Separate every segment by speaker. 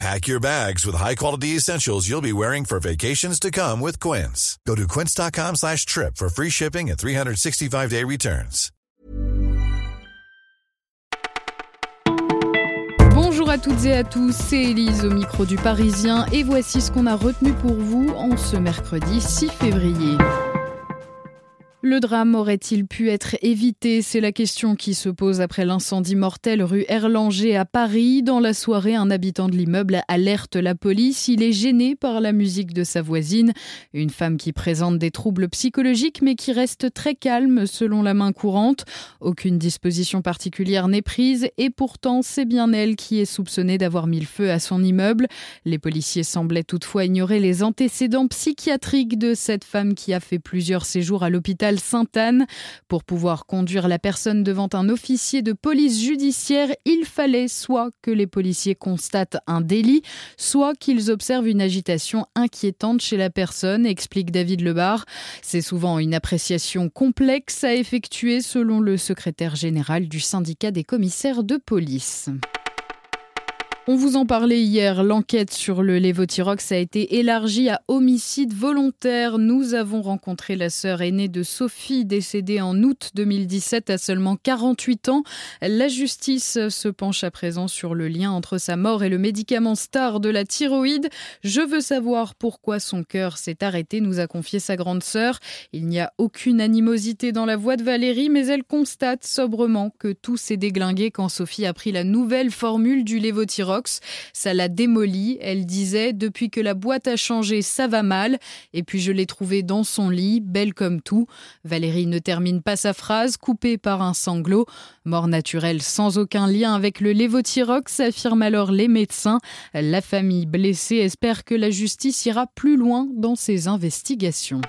Speaker 1: Pack your bags with high-quality essentials you'll be wearing for vacations to come with Quince. Go to quince.com slash trip for free shipping and 365-day returns.
Speaker 2: Bonjour à toutes et à tous, c'est Elise au micro du Parisien et voici ce qu'on a retenu pour vous en ce mercredi 6 février. Le drame aurait-il pu être évité? C'est la question qui se pose après l'incendie mortel rue Erlanger à Paris. Dans la soirée, un habitant de l'immeuble alerte la police. Il est gêné par la musique de sa voisine, une femme qui présente des troubles psychologiques mais qui reste très calme selon la main courante. Aucune disposition particulière n'est prise et pourtant c'est bien elle qui est soupçonnée d'avoir mis le feu à son immeuble. Les policiers semblaient toutefois ignorer les antécédents psychiatriques de cette femme qui a fait plusieurs séjours à l'hôpital Sainte-Anne. Pour pouvoir conduire la personne devant un officier de police judiciaire, il fallait soit que les policiers constatent un délit, soit qu'ils observent une agitation inquiétante chez la personne, explique David Lebar. C'est souvent une appréciation complexe à effectuer selon le secrétaire général du syndicat des commissaires de police. On vous en parlait hier, l'enquête sur le Lévothyrox a été élargie à homicide volontaire. Nous avons rencontré la sœur aînée de Sophie, décédée en août 2017 à seulement 48 ans. La justice se penche à présent sur le lien entre sa mort et le médicament star de la thyroïde. Je veux savoir pourquoi son cœur s'est arrêté, nous a confié sa grande sœur. Il n'y a aucune animosité dans la voix de Valérie, mais elle constate sobrement que tout s'est déglingué quand Sophie a pris la nouvelle formule du Lévothyrox ça l'a démolie. Elle disait Depuis que la boîte a changé, ça va mal. Et puis je l'ai trouvée dans son lit, belle comme tout. Valérie ne termine pas sa phrase, coupée par un sanglot. Mort naturelle sans aucun lien avec le lévothyrox, affirment alors les médecins. La famille blessée espère que la justice ira plus loin dans ses investigations.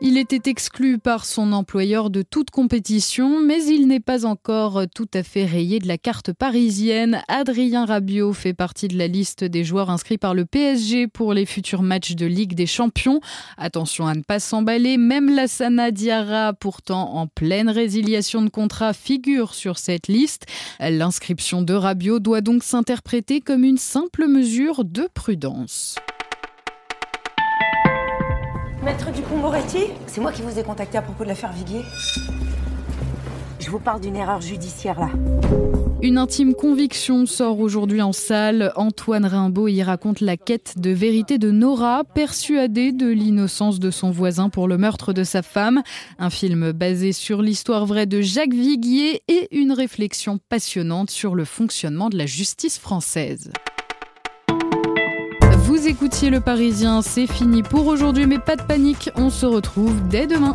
Speaker 2: Il était exclu par son employeur de toute compétition, mais il n'est pas encore tout à fait rayé de la carte parisienne. Adrien Rabiot fait partie de la liste des joueurs inscrits par le PSG pour les futurs matchs de Ligue des Champions. Attention à ne pas s'emballer, même la Sana Diarra, pourtant en pleine résiliation de contrat, figure sur cette liste. L'inscription de Rabiot doit donc s'interpréter comme une simple mesure de prudence.
Speaker 3: Maître Dupont-Moretti C'est moi qui vous ai contacté à propos de l'affaire Viguier. Je vous parle d'une erreur judiciaire là.
Speaker 2: Une intime conviction sort aujourd'hui en salle. Antoine Rimbaud y raconte la quête de vérité de Nora, persuadée de l'innocence de son voisin pour le meurtre de sa femme. Un film basé sur l'histoire vraie de Jacques Viguier et une réflexion passionnante sur le fonctionnement de la justice française. Écoutiez Le Parisien, c'est fini pour aujourd'hui, mais pas de panique, on se retrouve dès demain.